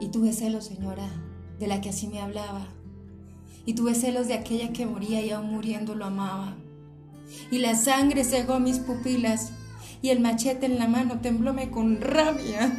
Y tuve celos, señora, de la que así me hablaba. Y tuve celos de aquella que moría y aún muriendo lo amaba. Y la sangre cegó mis pupilas y el machete en la mano temblóme con rabia.